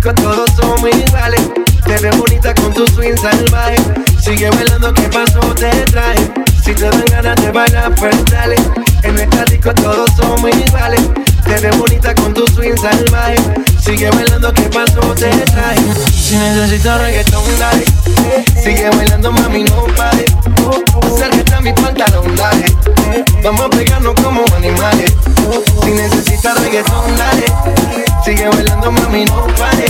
chicos todos somos iguales. Te ves bonita con tu swing salvaje. Sigue bailando, ¿qué pasó? Te traje. Si te dan ganas de bailar, pues dale. En esta disco todos somos iguales. Te ves bonita con tu swing salvaje. Sigue bailando, ¿qué pasó? Te traje. Si necesitas reggaetón, dale. Sigue bailando, mami, no pare. Acércate a mi pantalón, dale. Vamos a pegarnos como animales. Si necesitas reggaetón, dale. Sigue bailando, mami, no pare.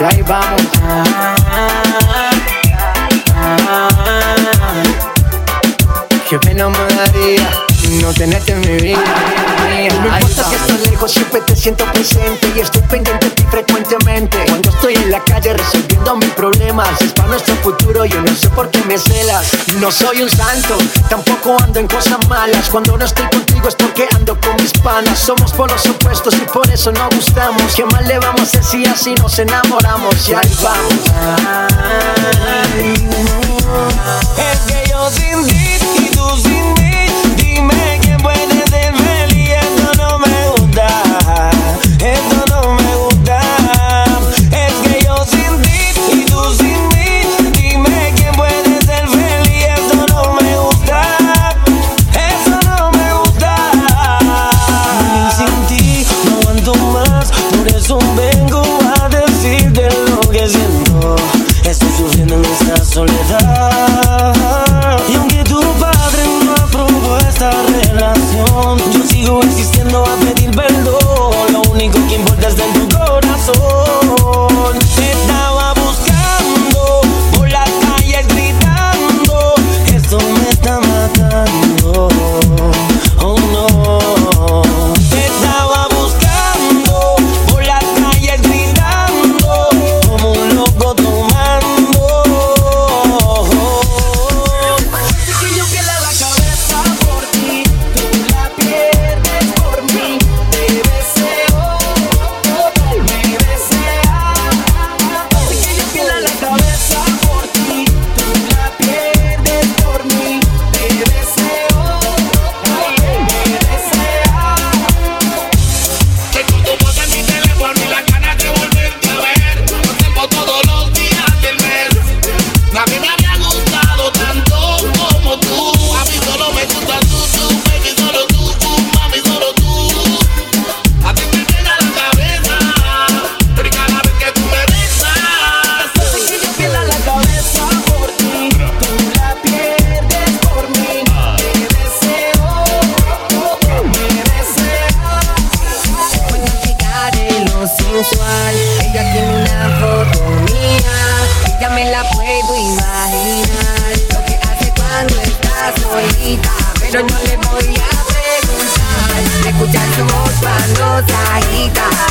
y ahí vamos. Qué pena me daría no tenerte en mi vida. Siempre te siento presente y estoy pendiente de ti frecuentemente. Cuando estoy en la calle resolviendo mis problemas, es para nuestro futuro, yo no sé por qué me celas. No soy un santo, tampoco ando en cosas malas. Cuando no estoy contigo es porque ando con mis panas. Somos por los opuestos y por eso no gustamos. ¿Qué mal le vamos a hacer si así nos enamoramos? Y ahí vamos. Es que yo sin ti y tú sin mí,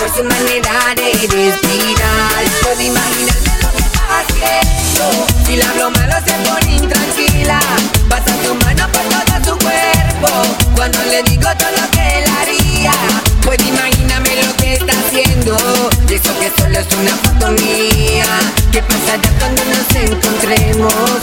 por su manera de respirar. Puedo imaginarme lo que está haciendo. Si la broma lo se pone intranquila, pasa su mano por todo su cuerpo. Cuando le digo todo lo que él haría, puedo imaginarme lo que está haciendo. Y eso que solo es una foto mía. ¿Qué pasará cuando nos encontremos?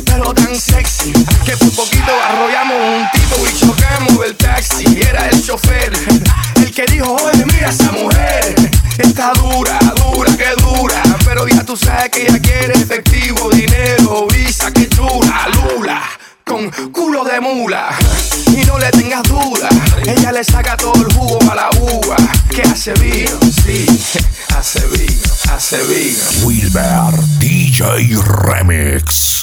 pero tan sexy. Que por poquito arrollamos un tipo y chocamos el taxi. Era el chofer el que dijo: Oye, mira esa mujer. Está dura, dura, que dura. Pero ya tú sabes que ella quiere efectivo, dinero, visa, que chula, lula. Con culo de mula. Y no le tengas duda, ella le saca todo el jugo a la uva. Que hace vino, sí, hace vino, hace vino. Wilber DJ Remix.